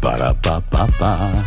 Para pa pa pa.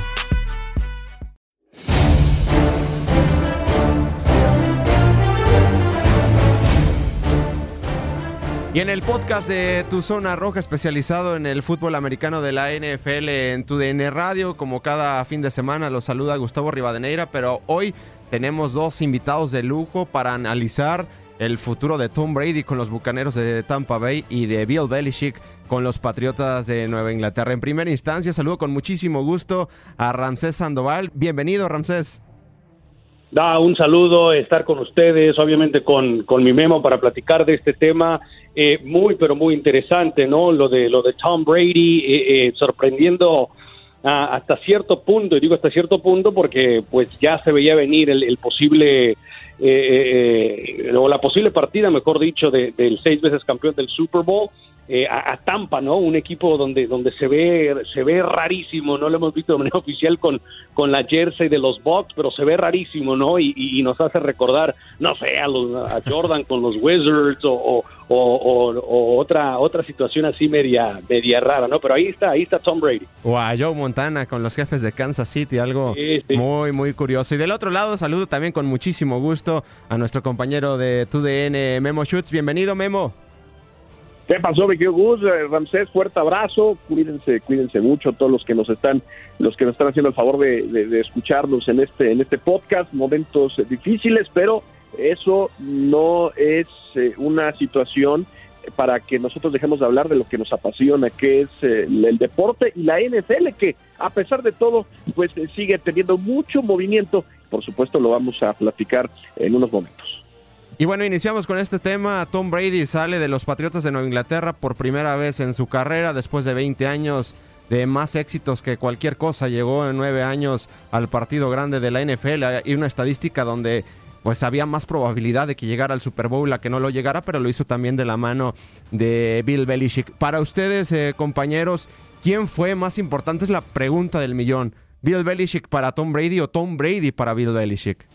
Y en el podcast de Tu Zona Roja, especializado en el fútbol americano de la NFL en tu DN Radio, como cada fin de semana, los saluda Gustavo Rivadeneira, pero hoy tenemos dos invitados de lujo para analizar el futuro de Tom Brady con los Bucaneros de Tampa Bay y de Bill Belichick con los Patriotas de Nueva Inglaterra. En primera instancia, saludo con muchísimo gusto a Ramsés Sandoval. Bienvenido, Ramsés. Da un saludo, estar con ustedes, obviamente con, con mi memo para platicar de este tema eh, muy, pero muy interesante, ¿no? Lo de, lo de Tom Brady, eh, eh, sorprendiendo ah, hasta cierto punto, y digo hasta cierto punto porque pues ya se veía venir el, posible, eh, eh, eh, o la posible partida, mejor dicho, de- del seis veces campeón del Super Bowl. Eh, a, a Tampa, ¿no? Un equipo donde donde se ve se ve rarísimo, no lo hemos visto de manera oficial con con la jersey de los Bucks, pero se ve rarísimo, ¿no? Y, y- y nos hace recordar, no sé, a, los, a Jordan con los Wizards o, o, o- o- o otra otra situación así media media rara, ¿no? Pero ahí está, ahí está Tom Brady. O a Joe Montana con los jefes de Kansas City, algo Sí, sí. muy, muy curioso. Y del otro lado, saludo también con muchísimo gusto a nuestro compañero de TUDN, Memo Schutz. Bienvenido, Memo. ¿Qué pasó, mi querido Gus? Eh, Ramsés, fuerte abrazo. Cuídense, cuídense mucho todos los que nos están, los que nos están haciendo el favor de, escucharnos en este, en este podcast. Momentos difíciles, pero eso no es eh, una situación para que nosotros dejemos de hablar de lo que nos apasiona, que es eh, el, deporte y la NFL, que a pesar de todo, pues sigue teniendo mucho movimiento. Por supuesto, lo vamos a platicar en unos momentos. Y bueno, iniciamos con este tema. Tom Brady sale de los Patriotas de Nueva Inglaterra por primera vez en su carrera después de 20 años de más éxitos que cualquier cosa. Llegó en nueve años al partido grande de la NFL y una estadística donde pues había más probabilidad de que llegara al Super Bowl a que no lo llegara, pero lo hizo también de la mano de Bill Belichick. Para ustedes, eh, compañeros, ¿quién fue más importante? Es la pregunta del millón. ¿Bill Belichick para Tom Brady o Tom Brady para Bill Belichick?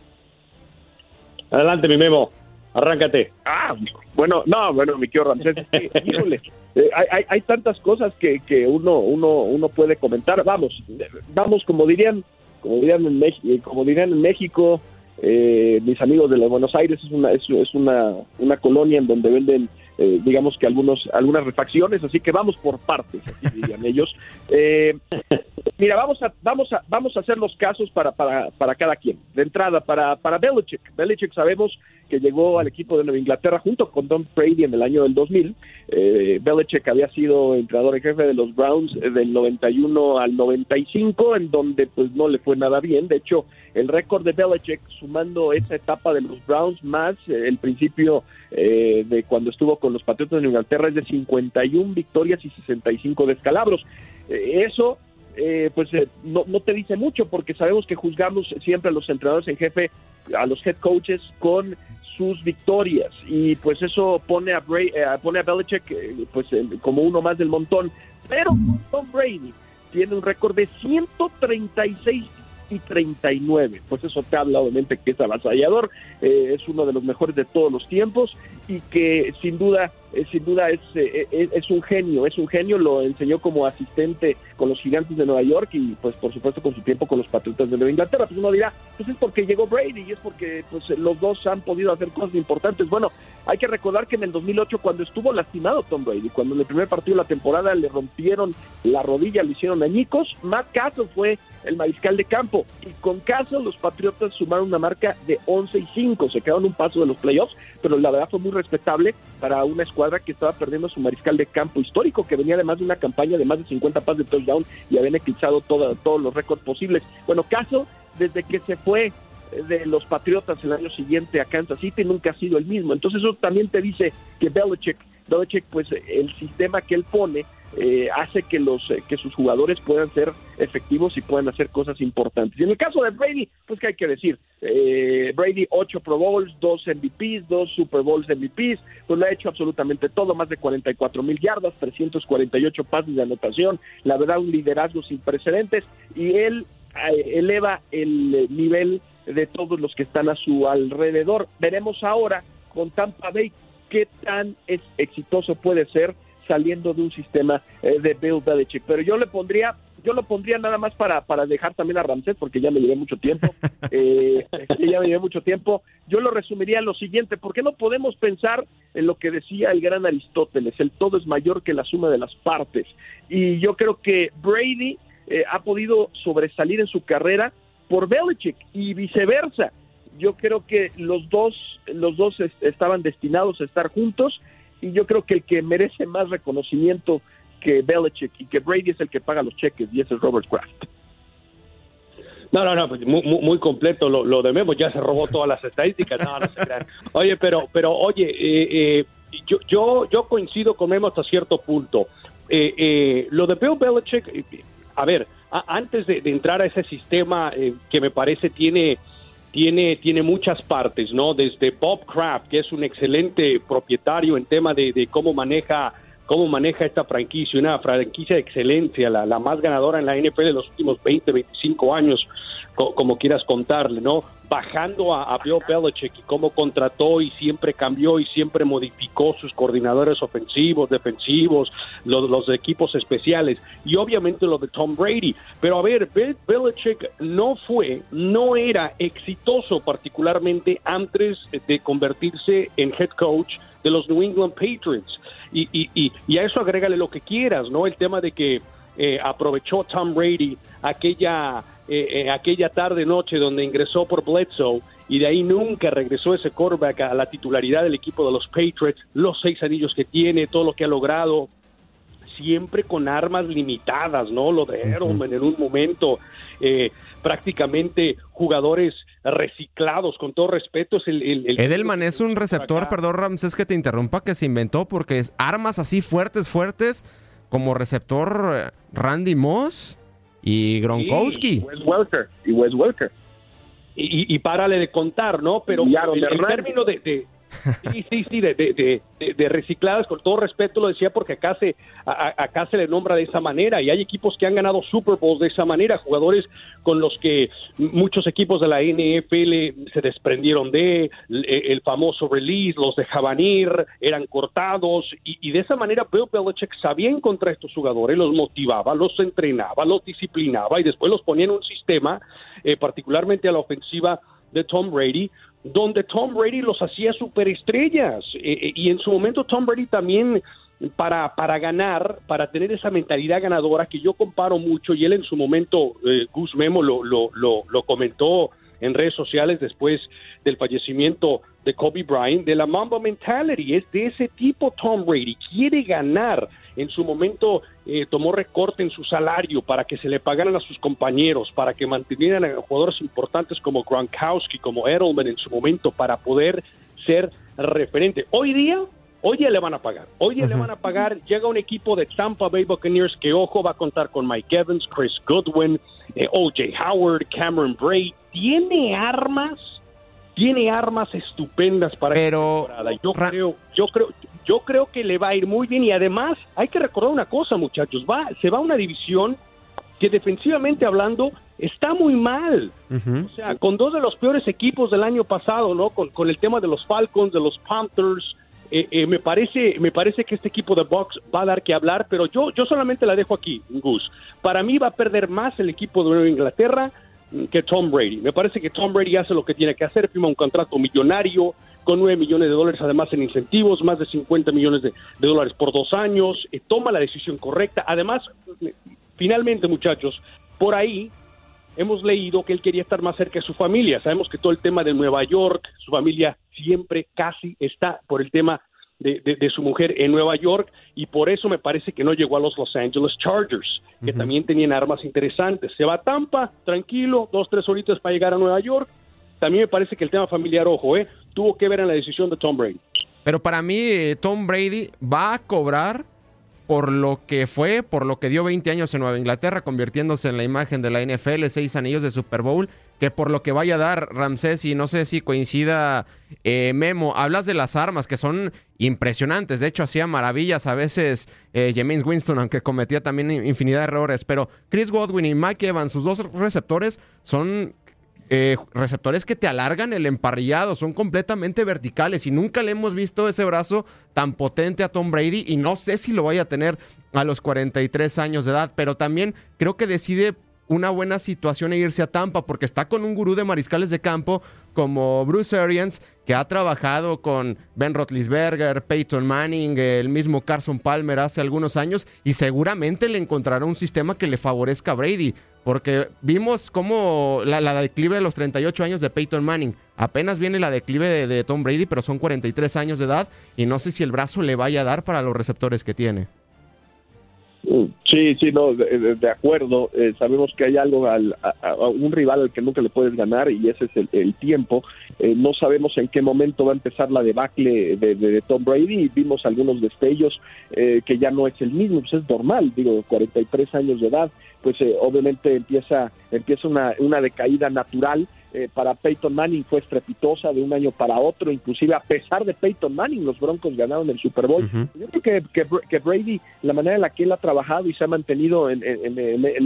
Adelante, mi memo. Arráncate. Ah, bueno, no, bueno, mi querido Ramsés, híjole, eh, hay, hay, tantas cosas que, que uno, uno, uno puede comentar. Vamos, eh, vamos, como dirían, como dirían en México, como dirían en México, eh, mis amigos de Buenos Aires es una, es, es una, una colonia en donde venden, eh, digamos que algunos, algunas refacciones, así que vamos por partes, así dirían ellos. Eh, mira, vamos a, vamos a, vamos a hacer los casos para, para, para cada quien. De entrada, para, para Belichick. Belichick sabemos que llegó al equipo de Nueva Inglaterra junto con Tom Brady en el año del 2000. Eh, Belichick había sido entrenador en jefe de los Browns eh, del 91 al 95, en donde pues no le fue nada bien. De hecho, el récord de Belichick, sumando esa etapa de los Browns más eh, el principio eh, de cuando estuvo con los Patriotas de Nueva Inglaterra, es de 51 victorias y 65 descalabros. Eh, eso eh, pues eh, no, no te dice mucho porque sabemos que juzgamos siempre a los entrenadores en jefe, a los head coaches con sus victorias y pues eso pone a, Bra- eh, pone a Belichick eh, pues como uno más del montón. Pero Tom Brady tiene un récord de 136 y 39. Pues eso te habla obviamente que es avasallador, eh, es uno de los mejores de todos los tiempos y que sin duda eh, sin duda es, eh, es, es, un genio, es un genio, lo enseñó como asistente con los gigantes de Nueva York y pues por supuesto con su tiempo con los Patriotas de Nueva Inglaterra. Pues uno dirá, pues es porque llegó Brady y es porque pues los dos han podido hacer cosas importantes. Bueno, hay que recordar que en el 2008 cuando estuvo lastimado Tom Brady, cuando en el primer partido de la temporada le rompieron la rodilla, le hicieron añicos, Matt Castle fue el mariscal de campo y con Castle los Patriotas sumaron una marca de 11 y 5, se quedaron un paso de los playoffs, pero la verdad fue muy respetable para una escuadra que estaba perdiendo su mariscal de campo histórico, que venía además de una campaña de más de 50 pases de touchdown y habían eclipsado todo, todos los récords posibles. Bueno, Castle, desde que se fue de los Patriotas el año siguiente a Kansas City nunca ha sido el mismo. Entonces eso también te dice que Belichick, Belichick pues el sistema que él pone eh, hace que los eh, que sus jugadores puedan ser efectivos y puedan hacer cosas importantes. Y en el caso de Brady, pues qué hay que decir, eh, Brady ocho Pro Bowls, dos MVPs, dos Super Bowls MVPs, pues lo ha hecho absolutamente todo, más de 44 mil yardas, 348 pases de anotación, la verdad un liderazgo sin precedentes y él eleva el nivel de todos los que están a su alrededor. Veremos ahora con Tampa Bay qué tan es exitoso puede ser saliendo de un sistema eh, de Bill Belichick. Pero yo le pondría, yo lo pondría nada más para, para dejar también a Ramsés, porque ya me llevé mucho tiempo, eh, ya me llevé mucho tiempo. Yo lo resumiría en lo siguiente, ¿por qué no podemos pensar en lo que decía el gran Aristóteles? El todo es mayor que la suma de las partes. Y yo creo que Brady eh, ha podido sobresalir en su carrera por Belichick y viceversa. Yo creo que los dos, los dos estaban destinados a estar juntos y yo creo que el que merece más reconocimiento que Belichick y que Brady es el que paga los cheques y ese es Robert Kraft. No, no, no, pues muy, muy, completo lo, de Memo, ya se robó todas las estadísticas, no, no se crean. Oye, pero, pero oye, eh, eh, yo, yo, yo coincido con Memo hasta cierto punto. Eh, eh lo de Bill Belichick, eh, a ver, antes de, de, entrar a ese sistema eh, que me parece tiene tiene, tiene muchas partes, ¿no? Desde Bob Kraft, que es un excelente propietario en tema de, de cómo maneja cómo maneja esta franquicia, una franquicia de excelencia, la, más ganadora en la NFL de los últimos 20, 25 años, co como quieras contarle, ¿no? Bajando a, a, Bill Belichick y cómo contrató y siempre cambió y siempre modificó sus coordinadores ofensivos, defensivos, los, los equipos especiales y obviamente lo de Tom Brady. Pero a ver, Bill Belichick no fue, no era exitoso particularmente antes de convertirse en head coach de los New England Patriots. Y, y, y, y, a eso agrégale lo que quieras, ¿no? El tema de que eh, aprovechó Tom Brady aquella, eh, eh, aquella tarde, noche donde ingresó por Bledsoe y de ahí nunca regresó ese quarterback a la titularidad del equipo de los Patriots, los seis anillos que tiene, todo lo que ha logrado, siempre con armas limitadas, ¿no? Lo de Edelman en un momento, eh, prácticamente jugadores reciclados, con todo respeto. Es el, el, el Edelman es un receptor, perdón Ramses que te interrumpa, que se inventó porque es armas así fuertes, fuertes, como receptor eh, Randy Moss y Gronkowski. Y Wes Welker. Y Wes Welker. Y, y, y, párale de contar, ¿no? Pero en el término de, de Sí, sí, sí, de, de, de, de, recicladas, con todo respeto lo decía porque acá se, a, acá se le nombra de esa manera y hay equipos que han ganado Super Bowls de esa manera, jugadores con los que muchos equipos de la NFL se desprendieron de, el, famoso release, los dejaban ir, eran cortados y, y, de esa manera Bill Belichick sabía encontrar a estos jugadores, los motivaba, los entrenaba, los disciplinaba y después los ponía en un sistema, eh, particularmente a la ofensiva de Tom Brady, donde Tom Brady los hacía superestrellas. Eh, y en su momento Tom Brady también para, para ganar, para tener esa mentalidad ganadora que yo comparo mucho, y él en su momento, eh, Gus Memo lo, lo, lo, lo comentó en redes sociales después del fallecimiento de Kobe Bryant, de la Mamba Mentality, es de ese tipo Tom Brady, quiere ganar. En su momento eh, tomó recorte en su salario para que se le pagaran a sus compañeros, para que mantuvieran a jugadores importantes como Gronkowski, como Edelman en su momento, para poder ser referente. Hoy día, hoy día le van a pagar. Hoy día uh -huh. le van a pagar. Llega un equipo de Tampa Bay Buccaneers que, ojo, va a contar con Mike Evans, Chris Goodwin, eh, O.J. Howard, Cameron Bray. Tiene armas tiene armas estupendas para Pero, esta temporada. Yo creo, yo creo, yo creo que le va a ir muy bien y además hay que recordar una cosa, muchachos, va, se va a una división que defensivamente hablando está muy mal. O sea, con dos de los peores equipos del año pasado, ¿no? Con, con el tema de los Falcons, de los Panthers, eh, eh, me parece me parece que este equipo de Bucks va a dar que hablar, pero yo yo solamente la dejo aquí, Gus. Para mí va a perder más el equipo de Nueva Inglaterra que Tom Brady. Me parece que Tom Brady hace lo que tiene que hacer, firma un contrato millonario con 9 millones de dólares además en incentivos, más de 50 millones de, dólares por dos años, eh, toma la decisión correcta. Además, finalmente muchachos, por ahí hemos leído que él quería estar más cerca de su familia. Sabemos que todo el tema de Nueva York, su familia siempre casi está por el tema de, su mujer en Nueva York y por eso me parece que no llegó a los Los Angeles Chargers, que también tenían armas interesantes. Se va a Tampa, tranquilo, dos, tres horitas para llegar a Nueva York. También me parece que el tema familiar, ojo, ¿eh? tuvo que ver en la decisión de Tom Brady. Pero para mí, eh, Tom Brady va a cobrar por lo que fue, por lo que dio 20 años en Nueva Inglaterra, convirtiéndose en la imagen de la NFL, seis anillos de Super Bowl, que por lo que vaya a dar Ramsés, y no sé si coincida eh, Memo, hablas de las armas que son impresionantes, de hecho hacía maravillas a veces eh, James Winston, aunque cometía también infinidad de errores, pero Chris Godwin y Mike Evans, sus dos receptores, son eh, receptores que te alargan el emparrillado, son completamente verticales y nunca le hemos visto ese brazo tan potente a Tom Brady y no sé si lo vaya a tener a los 43 años de edad, pero también creo que decide una buena situación e irse a Tampa porque está con un gurú de mariscales de campo como Bruce Arians, que ha trabajado con Ben Roethlisberger, Peyton Manning, el mismo Carson Palmer hace algunos años y seguramente le encontrará un sistema que le favorezca a Brady, porque vimos cómo la, declive de los 38 años de Peyton Manning, apenas viene la declive de, de Tom Brady, pero son 43 años de edad y no sé si el brazo le vaya a dar para los receptores que tiene. Sí, sí, no, de, acuerdo. Eh, sabemos que hay algo, al, a, un rival al que nunca le puedes ganar y ese es el, tiempo. Eh, no sabemos en qué momento va a empezar la debacle de, Tom Brady. Vimos algunos destellos eh, que ya no es el mismo, pues es normal, digo, 43 años de edad, pues obviamente empieza, empieza una, una decaída natural eh, para Peyton Manning fue estrepitosa de un año para otro, inclusive a pesar de Peyton Manning, los Broncos ganaron el Super Bowl. Yo creo que, que, Brady, la manera en la que él ha trabajado y se ha mantenido en,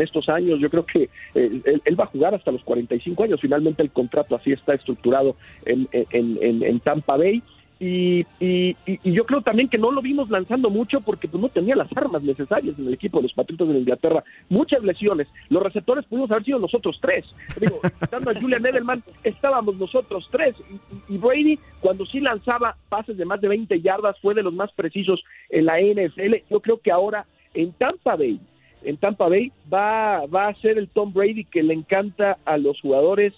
estos años, yo creo que eh, él, va a jugar hasta los 45 años. Finalmente el contrato así está estructurado en Tampa Bay. Y, y, yo creo también que no lo vimos lanzando mucho porque pues, no tenía las armas necesarias en el equipo de los Patriotas de Inglaterra. Muchas lesiones. Los receptores pudimos haber sido nosotros tres. Digo, quitando a Julian Edelman, estábamos nosotros tres. Y, Brady, cuando sí lanzaba pases de más de 20 yardas, fue de los más precisos en la NFL. Yo creo que ahora en Tampa Bay en Tampa Bay va, va a ser el Tom Brady que le encanta a los jugadores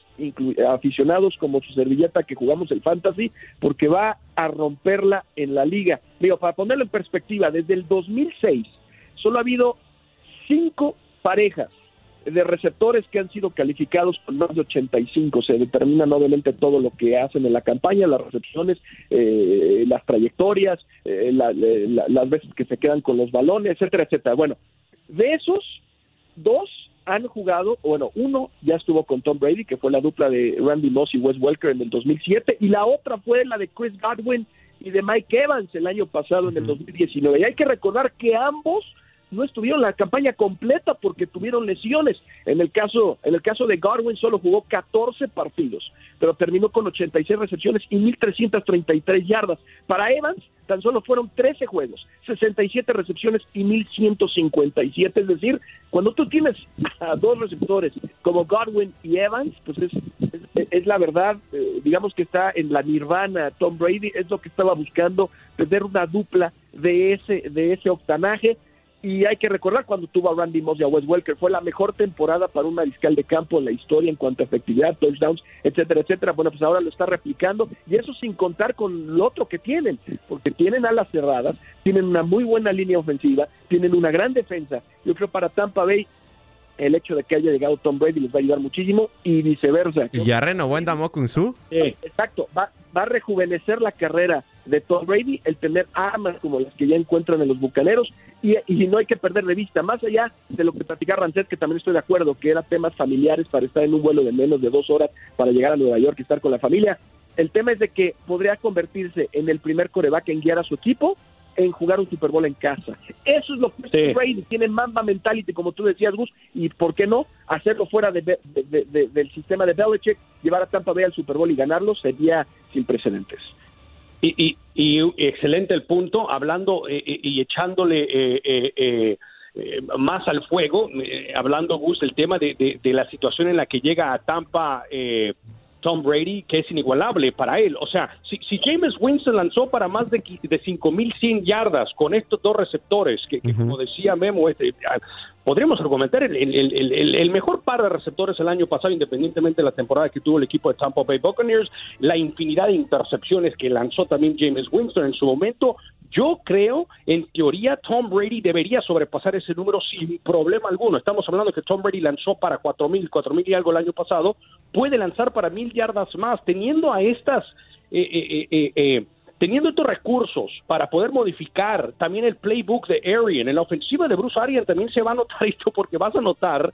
aficionados como su servilleta que jugamos el fantasy, porque va a romperla en la liga. Digo, para ponerlo en perspectiva, desde el 2006 solo ha habido cinco parejas de receptores que han sido calificados con más de 85. Se determinan obviamente todo lo que hacen en la campaña, las recepciones, eh, las trayectorias, eh, las veces que se quedan con los balones, etcétera, etcétera. Bueno, de esos, dos han jugado, bueno, uno ya estuvo con Tom Brady, que fue la dupla de Randy Moss y Wes Welker en el 2007, y la otra fue la de Chris Godwin y de Mike Evans el año pasado, en el 2019. Y hay que recordar que ambos no estuvieron la campaña completa porque tuvieron lesiones. En el caso, en el caso de Godwin solo jugó 14 partidos, pero terminó con 86 recepciones y 1333 yardas. Para Evans tan solo fueron 13 juegos, 67 recepciones y 1157, es decir, cuando tú tienes a dos receptores como Godwin y Evans, pues es, es, la verdad, eh, digamos que está en la nirvana Tom Brady, es lo que estaba buscando, tener una dupla de ese de ese octanaje y hay que recordar cuando tuvo a Randy Moss y a Wes Welker, fue la mejor temporada para un mariscal de campo en la historia en cuanto a efectividad, touchdowns, etcétera, etcétera. Bueno, pues ahora lo está replicando y eso sin contar con lo otro que tienen, porque tienen alas cerradas, tienen una muy buena línea ofensiva, tienen una gran defensa. Yo creo para Tampa Bay el hecho de que haya llegado Tom Brady les va a ayudar muchísimo y viceversa. ¿Y ya renovó en Kun Su? exacto, va, va a rejuvenecer la carrera de Tom Brady el tener armas como las que ya encuentran en los Bucaneros y, y no hay que perder de vista, más allá de lo que platicaba Rancet, que también estoy de acuerdo, que eran temas familiares para estar en un vuelo de menos de dos horas para llegar a Nueva York y estar con la familia, el tema es de que podría convertirse en el primer coreback en guiar a su equipo en jugar un Super Bowl en casa. Eso es lo que Sí. Brady tiene Mamba mentality, como tú decías, Gus, y ¿por qué no hacerlo fuera de- de- de- de- del sistema de Belichick, llevar a Tampa Bay al Super Bowl y ganarlo sería sin precedentes. Y, y, y excelente el punto, hablando eh, eh, y echándole eh, eh, más al fuego, hablando, Gus, del tema de, de- de la situación en la que llega a Tampa Tom Brady, que es inigualable para él. O sea, si, si James Winston lanzó para más de, de 5.100 yardas con estos dos receptores, que, que como decía Memo, este, ah, podríamos argumentar el- el- el mejor par de receptores el año pasado, independientemente de la temporada que tuvo el equipo de Tampa Bay Buccaneers, la infinidad de intercepciones que lanzó también James Winston en su momento. Yo creo, en teoría, Tom Brady debería sobrepasar ese número sin problema alguno. Estamos hablando que Tom Brady lanzó para 4.000, 4.000 y algo el año pasado. Puede lanzar para mil yardas más, teniendo a estas... eh, eh, eh, eh, teniendo estos recursos para poder modificar también el playbook de Arian, en la ofensiva de Bruce Arian también se va a notar esto porque vas a notar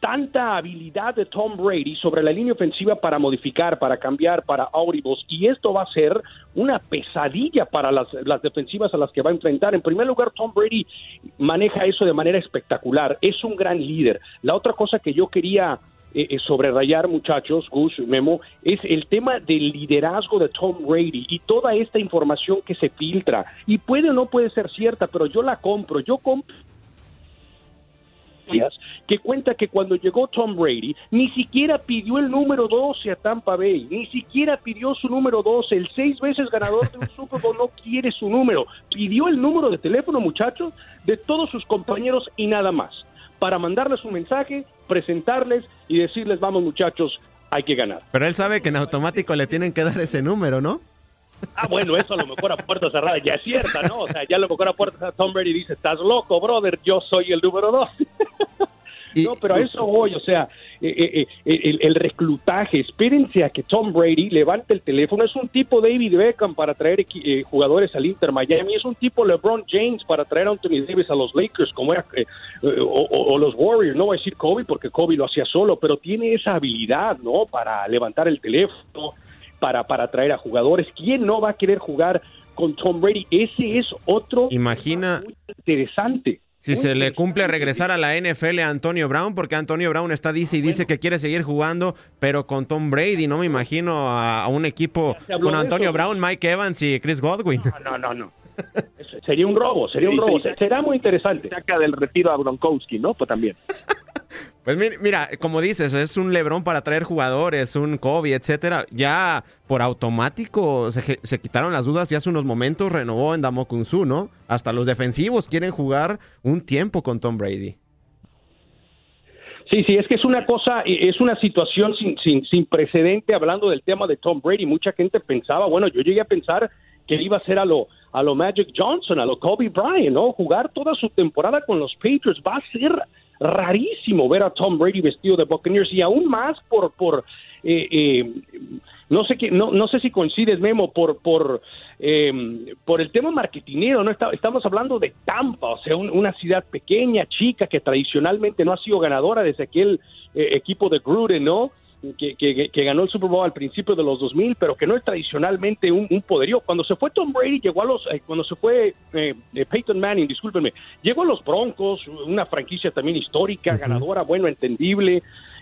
tanta habilidad de Tom Brady sobre la línea ofensiva para modificar, para cambiar, para audibles, y esto va a ser una pesadilla para las, defensivas a las que va a enfrentar. En primer lugar, Tom Brady maneja eso de manera espectacular, es un gran líder. La otra cosa que yo quería eh, eh, sobrerayar, muchachos, Gus, Memo, es el tema del liderazgo de Tom Brady y toda esta información que se filtra. Y puede o no puede ser cierta, pero yo la compro. Yo compro que cuenta que cuando llegó Tom Brady ni siquiera pidió el número 12 a Tampa Bay, ni siquiera pidió su número 12, el seis veces ganador de un Super Bowl no quiere su número, pidió el número de teléfono, muchachos, de todos sus compañeros y nada más, para mandarles un mensaje, presentarles y decirles, vamos muchachos, hay que ganar. Pero él sabe que en automático le tienen que dar ese número, ¿no? Ah, bueno, eso a lo mejor a puerta cerrada ya es cierta, ¿no? O sea, ya a lo mejor a puerta cerrada Tom Brady dice, estás loco, brother, yo soy el número 12. No, pero a eso voy, o sea, eh, eh, eh, el, el reclutaje, espérense a que Tom Brady levante el teléfono, es un tipo David Beckham para traer eh, jugadores al Inter Miami, es un tipo LeBron James para traer a Anthony Davis a los Lakers, como era, eh, o, o- o los Warriors, no voy a decir Kobe porque Kobe lo hacía solo, pero tiene esa habilidad, ¿no? Para levantar el teléfono, para, para traer a jugadores. ¿Quién no va a querer jugar con Tom Brady? Ese es otro Imagina muy interesante. si se le cumple regresar a la NFL a Antonio Brown, porque Antonio Brown está dice y dice que quiere seguir jugando, pero con Tom Brady, no me imagino a, a un equipo con Antonio eso. Brown, Mike Evans y Chris Godwin. No, no, no. Eso Sería un robo, sería un robo. Será muy interesante. Saca del retiro a Gronkowski, ¿no? Pues también. Pues mi- mira, como dices, es un Lebron para traer jugadores, un Kobe, etcétera. Ya por automático se, se quitaron las dudas y hace unos momentos renovó en Damokunsu, ¿no? Hasta los defensivos quieren jugar un tiempo con Tom Brady. Sí, sí, es que es una cosa, es una situación sin, sin, sin precedente hablando del tema de Tom Brady. Mucha gente pensaba, bueno, yo llegué a pensar que iba a ser a lo, a lo Magic Johnson, a lo Kobe Bryant, ¿no? Jugar toda su temporada con los Patriots va a ser rarísimo ver a Tom Brady vestido de Buccaneers y aún más por, por eh, eh, no sé qué, no, no sé si coincides, Memo, por, por, eh, por el tema marketinero, ¿no? Está- estamos hablando de Tampa, o sea, un- una ciudad pequeña, chica, que tradicionalmente no ha sido ganadora desde aquel eh, equipo de Gruden, ¿no? Que, que- que ganó el Super Bowl al principio de los 2000, pero que no es tradicionalmente un, un poderío. Cuando se fue Tom Brady, llegó a los, eh, cuando se fue eh, eh, Peyton Manning, discúlpenme, llegó a los Broncos, una franquicia también histórica, ganadora, bueno, entendible,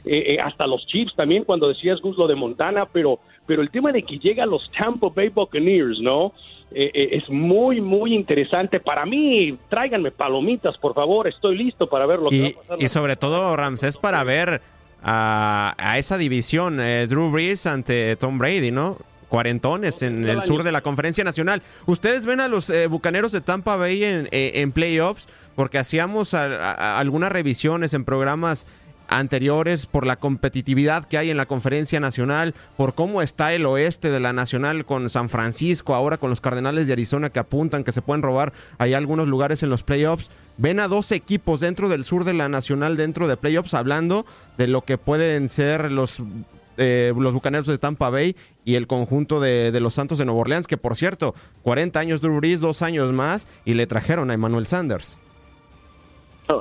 eh, eh, hasta los Chiefs también, cuando decías Gus lo de Montana, pero, pero el tema de que llega a los Tampa Bay Buccaneers, ¿no? Es muy, muy interesante. Para mí, tráiganme palomitas, por favor, estoy listo para ver lo que va Y, a pasar. y sobre todo, Ramsés, para ver a, a esa división, eh, Drew Brees ante Tom Brady, ¿no? Cuarentones en el sur de la Conferencia Nacional. ¿Ustedes ven a los eh, Bucaneros de Tampa Bay en, eh, en playoffs? Porque hacíamos a- a- algunas revisiones en programas anteriores por la competitividad que hay en la conferencia nacional, por cómo está el oeste de la nacional con San Francisco, ahora con los Cardenales de Arizona que apuntan que se pueden robar ahí algunos lugares en los playoffs. Ven a dos equipos dentro del sur de la nacional, dentro de playoffs, hablando de lo que pueden ser los, eh, los Bucaneros de Tampa Bay y el conjunto de, de los Santos de Nueva Orleans, que por cierto, 40 años Drew Brees, dos años más, y le trajeron a Emmanuel Sanders.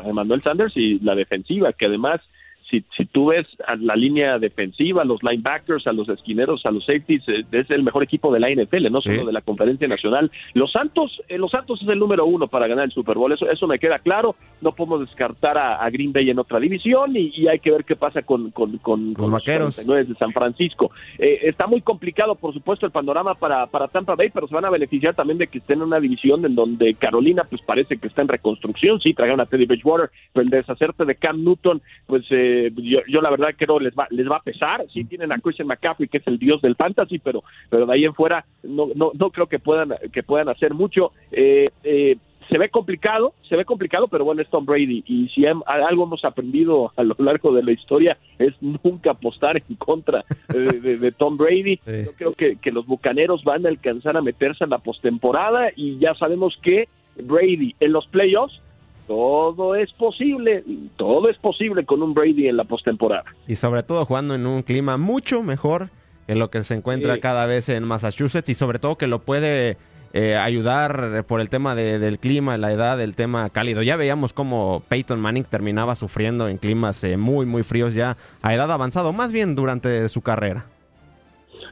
Emmanuel Sanders y la defensiva, que además si, si tú ves a la línea defensiva, a los linebackers, a los esquineros, a los safeties, eh, es el mejor equipo de la NFL, no solo de la Conferencia Nacional. Los Santos, eh, los Santos es el número uno para ganar el Super Bowl, eso, eso me queda claro. No podemos descartar a, Green Bay en otra división y, hay que ver qué pasa con, con, con los vaqueros de San Francisco. Eh, está muy complicado, por supuesto, el panorama para, para Tampa Bay, pero se van a beneficiar también de que estén en una división en donde Carolina, pues parece que está en reconstrucción. Sí, traigan a Teddy Bridgewater, pero el deshacerte de Cam Newton, pues eh, yo, la verdad creo les va les va a pesar. Sí tienen a Christian McCaffrey, que es el dios del fantasy, pero pero de ahí en fuera no no no creo que puedan que puedan hacer mucho. Eh, eh, se ve complicado, se ve complicado, pero bueno, es Tom Brady. Y si algo hemos aprendido a lo largo de la historia es nunca apostar en contra de, Tom Brady. Yo creo que, que, los bucaneros van a alcanzar a meterse en la postemporada y ya sabemos que Brady en los playoffs todo es posible, todo es posible con un Brady en la postemporada. Y sobre todo jugando en un clima mucho mejor que lo que se encuentra cada vez en Massachusetts y sobre todo que lo puede eh, ayudar por el tema del clima, la edad, el tema cálido. Ya veíamos cómo Peyton Manning terminaba sufriendo en climas eh, muy, muy fríos ya a edad avanzada, más bien durante su carrera.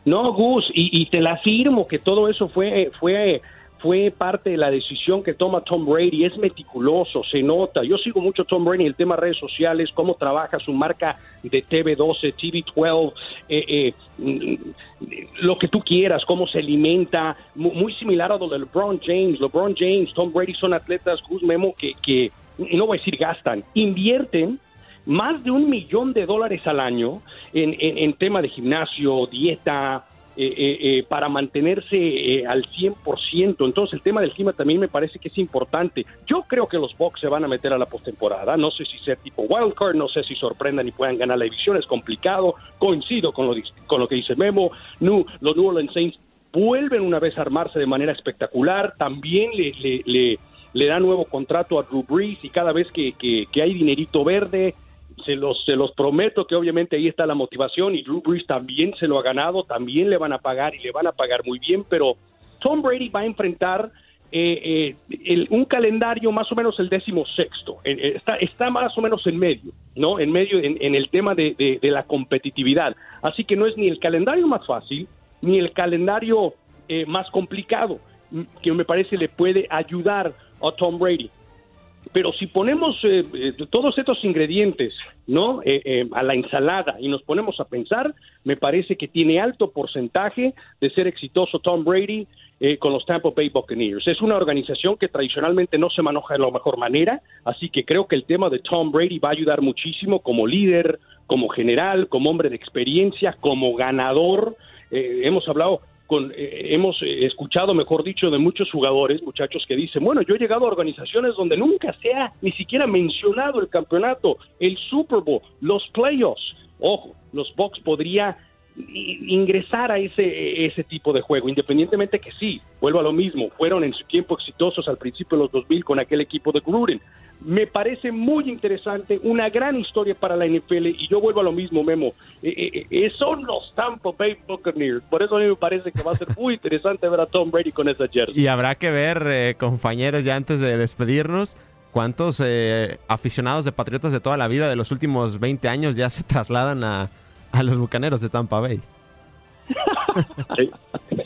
No, Gus, y, y te la afirmo que todo eso fue, fue fue parte de la decisión que toma Tom Brady. Es meticuloso, se nota. Yo sigo mucho Tom Brady, el tema redes sociales, cómo trabaja su marca de TV12, TV12, eh, eh, lo que tú quieras, cómo se alimenta. Muy similar a lo de LeBron James. LeBron James, Tom Brady son atletas, Memo, que, que no voy a decir gastan, invierten más de un millón de dólares al año en, en, en tema de gimnasio, dieta, eh, eh, eh, para mantenerse al 100%. Entonces el tema del clima también me parece que es importante. Yo creo que los Bucks se van a meter a la postemporada. No sé si sea tipo wildcard, no sé si sorprendan y puedan ganar la división, es complicado. Coincido con lo, con lo que dice Memo. No, los New Orleans Saints vuelven una vez a armarse de manera espectacular. También le, le, le, da nuevo contrato a Drew Brees y cada vez que, que hay dinerito verde se los, se los prometo que obviamente ahí está la motivación y Drew Brees también se lo ha ganado, también le van a pagar y le van a pagar muy bien, pero Tom Brady va a enfrentar eh, eh, un calendario más o menos el décimo sexto, está, está más o menos en medio, ¿no? En medio en, el tema de, de, la competitividad. Así que no es ni el calendario más fácil, ni el calendario eh, más complicado, que me parece le puede ayudar a Tom Brady. Pero si ponemos eh, eh, todos estos ingredientes ¿no? Eh, a la ensalada y nos ponemos a pensar, me parece que tiene alto porcentaje de ser exitoso Tom Brady con los Tampa Bay Buccaneers. Es una organización que tradicionalmente no se maneja de la mejor manera, así que creo que el tema de Tom Brady va a ayudar muchísimo como líder, como general, como hombre de experiencia, como ganador. hemos hablado con, eh, hemos eh, escuchado, mejor dicho, de muchos jugadores, muchachos que dicen, bueno, yo he llegado a organizaciones donde nunca se ha ni siquiera mencionado el campeonato, el Super Bowl, los playoffs. Ojo, los Bucks podría ingresar a ese, ese tipo de juego, independientemente que sí, vuelvo a lo mismo, fueron en su tiempo exitosos al principio de los 2000 con aquel equipo de Gruden, me parece muy interesante, una gran historia para la NFL y yo vuelvo a lo mismo, Memo. Eh, eh, eh, son los Tampa Bay Buccaneers, por eso a mí me parece que va a ser muy interesante ver a Tom Brady con esa jersey. Y habrá que ver, compañeros, ya antes de despedirnos, cuántos aficionados de Patriotas de toda la vida de los últimos 20 años ya se trasladan a, a los Bucaneros de Tampa Bay.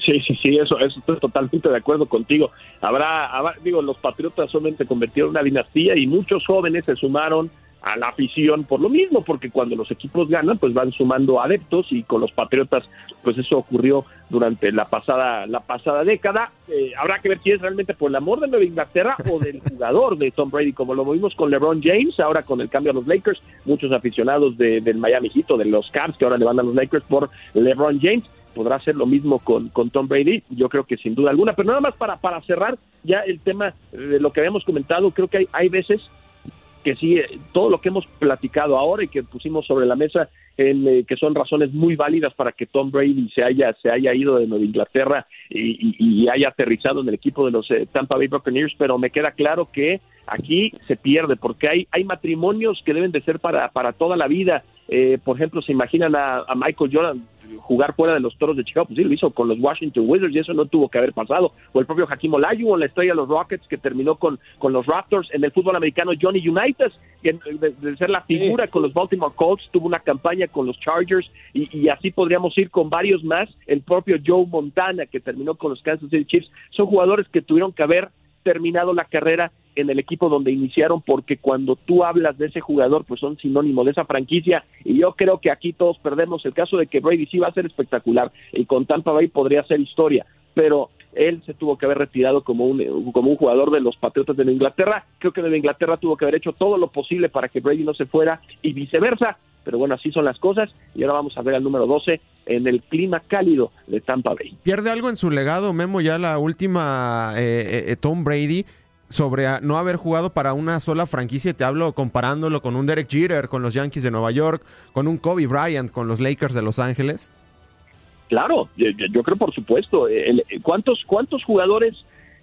Sí, sí, sí, eso, eso estoy totalmente de acuerdo contigo. Habrá, digo, los Patriotas solamente convirtieron una dinastía y muchos jóvenes se sumaron a la afición por lo mismo, porque cuando los equipos ganan, pues van sumando adeptos y con los Patriotas, pues eso ocurrió durante la pasada la pasada década. Eh, habrá que ver si es realmente por el amor de Nueva Inglaterra o del jugador de Tom Brady, como lo vimos con LeBron James, ahora con el cambio a los Lakers, muchos aficionados del Miami Heat o de los Cavs que ahora le van a los Lakers por LeBron James podrá hacer lo mismo con, con Tom Brady, yo creo que sin duda alguna, pero nada más para, para cerrar ya el tema de lo que habíamos comentado, creo que hay, hay veces que sí, eh, todo lo que hemos platicado ahora y que pusimos sobre la mesa, en, eh, que son razones muy válidas para que Tom Brady se haya, se haya ido de Nueva Inglaterra y, y, haya aterrizado en el equipo de los eh, Tampa Bay Buccaneers, pero me queda claro que aquí se pierde porque hay, hay matrimonios que deben de ser para, para toda la vida Eh, por ejemplo, se imaginan a, a Michael Jordan jugar fuera de los toros de Chicago, pues sí, lo hizo con los Washington Wizards y eso no tuvo que haber pasado. O el propio Hakim Olajuwon, la estrella de los Rockets, que terminó con, con los Raptors en el fútbol americano, Johnny Unitas, que de, de ser la figura con los Baltimore Colts, tuvo una campaña con los Chargers y, y así podríamos ir con varios más. El propio Joe Montana, que terminó con los Kansas City Chiefs, son jugadores que tuvieron que haber terminado la carrera en el equipo donde iniciaron, porque cuando tú hablas de ese jugador, pues son sinónimo de esa franquicia, y yo creo que aquí todos perdemos el caso de que Brady sí va a ser espectacular, y con Tampa Bay podría ser historia, pero él se tuvo que haber retirado como un, como un jugador de los Patriotas de la Inglaterra, creo que de la Inglaterra tuvo que haber hecho todo lo posible para que Brady no se fuera, y viceversa, pero bueno, así son las cosas, y ahora vamos a ver al número 12 en el clima cálido de Tampa Bay. ¿Pierde algo en su legado, Memo, ya la última eh, eh, Tom Brady? Sobre no haber jugado para una sola franquicia, te hablo comparándolo con un Derek Jeter con los Yankees de Nueva York, con un Kobe Bryant con los Lakers de Los Ángeles. Claro, yo, yo creo por supuesto. ¿Cuántos cuántos jugadores?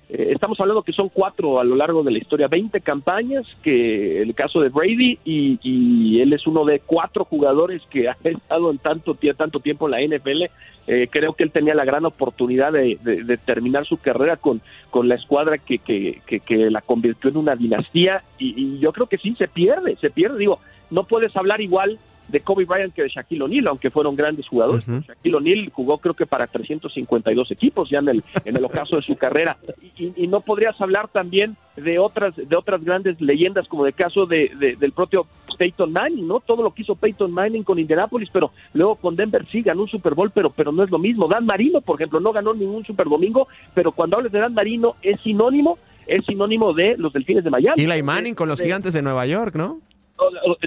Eh, estamos hablando que son cuatro a lo largo de la historia, 20 campañas, que el caso de Brady y, él es uno de cuatro jugadores que ha estado en tanto, tiempo en la NFL eh, creo que él tenía la gran oportunidad de, terminar su carrera con, con la escuadra que, que, que, la convirtió en una dinastía y, yo creo que sí, se pierde, se pierde. Digo, no puedes hablar igual de Kobe Bryant que de Shaquille O'Neal, aunque fueron grandes jugadores. Uh -huh. Shaquille O'Neal jugó creo que para 352 equipos ya en el, en el ocaso de su carrera. Y, y, no podrías hablar también de otras, de otras grandes leyendas, como el caso de, de, del propio Peyton Manning, ¿no? Todo lo que hizo Peyton Manning con Indianapolis, pero luego con Denver sí ganó un Super Bowl, pero, pero no es lo mismo. Dan Marino, por ejemplo, no ganó ningún Super Domingo, pero cuando hables de Dan Marino es sinónimo, es sinónimo de los Delfines de Miami. Y la Manning con los Gigantes de Nueva York, ¿no?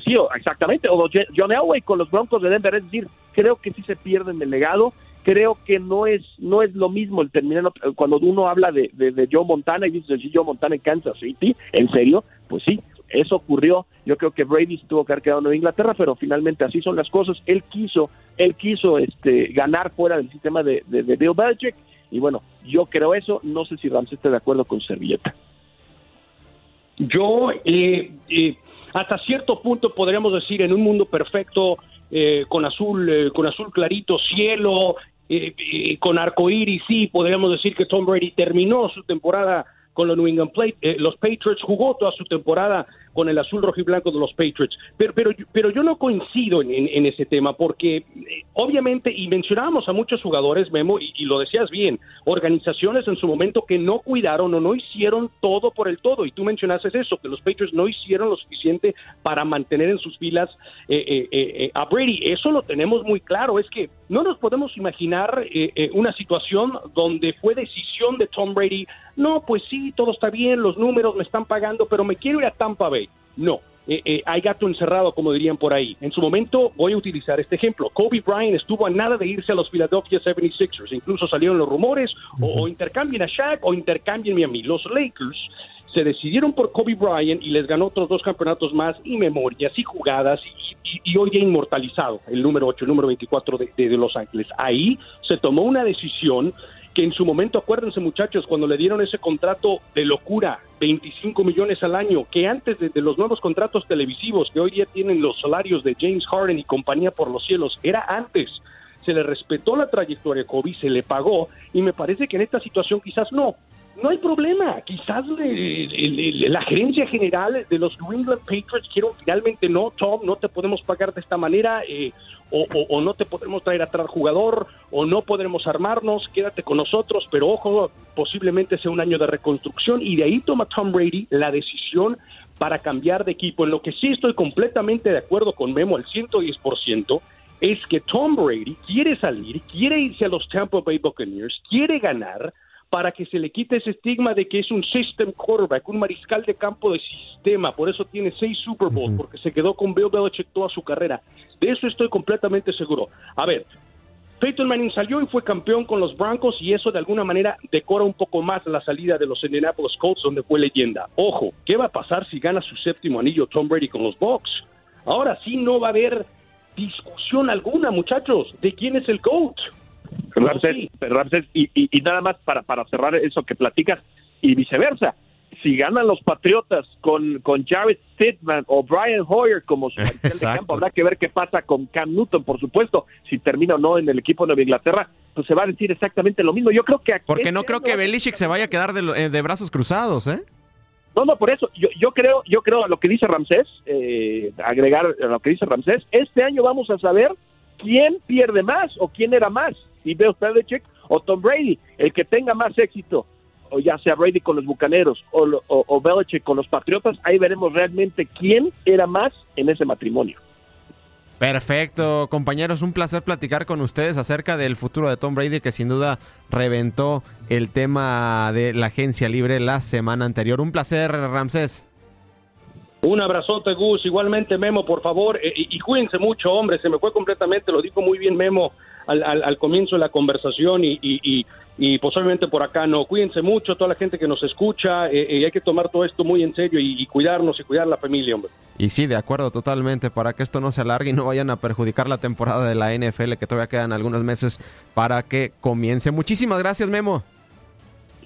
Sí, exactamente, o John Elway con los Broncos de Denver, es decir, creo que sí se pierden el legado, creo que no es no es lo mismo el terminar cuando uno habla de, de, Joe Montana y dice Joe Montana en Kansas City, en serio, pues sí, eso ocurrió. Yo creo que Brady tuvo que haber quedado en Inglaterra, pero finalmente así son las cosas. Él quiso, él quiso este ganar fuera del sistema de, de, de Bill Belichick y bueno, yo creo eso. No sé si Ramsey está de acuerdo con Servilleta. Yo eh, eh, hasta cierto punto podríamos decir en un mundo perfecto eh, con azul eh, con azul clarito cielo eh, eh, con arcoíris sí podríamos decir que Tom Brady terminó su temporada con los New England Plate, eh, los Patriots jugó toda su temporada con el azul rojo y blanco de los Patriots, pero pero pero yo no coincido en, ese tema porque eh, obviamente y mencionábamos a muchos jugadores Memo y, y, lo decías bien, organizaciones en su momento que no cuidaron o no hicieron todo por el todo. Y tú mencionaste eso que los Patriots no hicieron lo suficiente para mantener en sus filas eh, eh, a Brady, eso lo tenemos muy claro, es que no nos podemos imaginar una situación donde fue decisión de Tom Brady no, pues sí, todo está bien, los números me están pagando, pero me quiero ir a Tampa Bay. No, eh, eh, hay gato encerrado, como dirían por ahí. En su momento voy a utilizar este ejemplo. Kobe Bryant estuvo a nada de irse a los Philadelphia 76ers. Incluso salieron los rumores, uh -huh. o, o, intercambien a Shaq o intercambien a mí. Los Lakers se decidieron por Kobe Bryant y les ganó otros dos campeonatos más y memorias y jugadas y, hoy ya inmortalizado el número 8, el número 24 de, Los Ángeles. Ahí se tomó una decisión que en su momento, acuérdense muchachos, cuando le dieron ese contrato de locura, 25 millones al año, que antes de, los nuevos contratos televisivos que hoy día tienen los salarios de James Harden y compañía por los cielos, era antes. Se le respetó la trayectoria Kobe, se le pagó y me parece que en esta situación quizás no. No hay problema, quizás le, la gerencia general de los New England Patriots quiero finalmente no, Tom, no te podemos pagar de esta manera, eh, o, o, o, no te podremos traer atrás jugador, o no podremos armarnos, quédate con nosotros, pero ojo, posiblemente sea un año de reconstrucción y de ahí toma Tom Brady la decisión para cambiar de equipo. En lo que sí estoy completamente de acuerdo con Memo al 110%, es que Tom Brady quiere salir, quiere irse a los Tampa Bay Buccaneers, quiere ganar, para que se le quite ese estigma de que es un system quarterback, un mariscal de campo de sistema, por eso tiene seis Super Bowls, uh -huh. porque se quedó con Bill Belichick toda su carrera. De eso estoy completamente seguro. A ver, Peyton Manning salió y fue campeón con los Broncos y eso de alguna manera decora un poco más la salida de los Indianapolis Colts donde fue leyenda. Ojo, ¿qué va a pasar si gana su séptimo anillo Tom Brady con los Bucks? Ahora sí no va a haber discusión alguna, muchachos, de quién es el GOAT. Ramsés, Ramsés y, y, y, nada más para, para cerrar eso que platicas y viceversa. si ganan los Patriotas con, con Jared Stidman o Brian Hoyer como su de campo, habrá que ver qué pasa con Cam Newton, por supuesto, si termina o no en el equipo de Nueva Inglaterra, pues se va a decir exactamente lo mismo. Yo creo que aquí Porque no creo que a Belichick se vaya a quedar de, eh, de brazos cruzados, ¿eh? No, no, por eso, yo, yo creo, yo creo lo que dice Ramsés, eh, agregar a lo que dice Ramsés, este año vamos a saber quién pierde más o quién era más, si Bill Belichick o Tom Brady, el que tenga más éxito, o ya sea Brady con los Bucaneros o, lo- o, o Belichick con los Patriotas, ahí veremos realmente quién era más en ese matrimonio. Perfecto, compañeros, un placer platicar con ustedes acerca del futuro de Tom Brady que sin duda reventó el tema de la agencia libre la semana anterior. Un placer, Ramsés. Un abrazote, Gus. Igualmente, Memo, por favor. eh, y, y cuídense mucho, hombre. Se me fue completamente, lo dijo muy bien Memo al, al- al comienzo de la conversación. Y, y, y, y posiblemente por acá no. Cuídense mucho, toda la gente que nos escucha. eh, eh, hay que tomar todo esto muy en serio y, y cuidarnos y cuidar la familia, hombre. Y sí, de acuerdo totalmente, para que esto no se alargue y no vayan a perjudicar la temporada de la NFL, que todavía quedan algunos meses para que comience. Muchísimas gracias, Memo.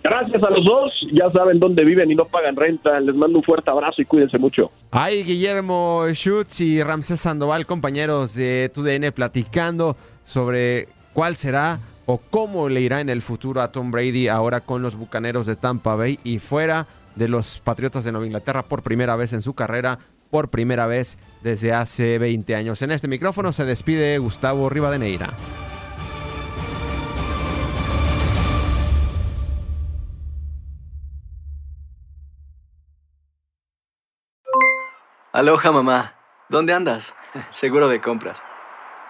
Gracias a los dos, ya saben dónde viven y no pagan renta. Les mando un fuerte abrazo y cuídense mucho. Ay, Guillermo Schutz y Ramsés Sandoval, compañeros de TUDN, platicando sobre cuál será o cómo le irá en el futuro a Tom Brady ahora con los Bucaneros de Tampa Bay y fuera de los Patriotas de Nueva Inglaterra por primera vez en su carrera, por primera vez desde hace 20 años. En este micrófono se despide Gustavo Rivadeneira. Aloha mamá, ¿dónde andas? Seguro de compras.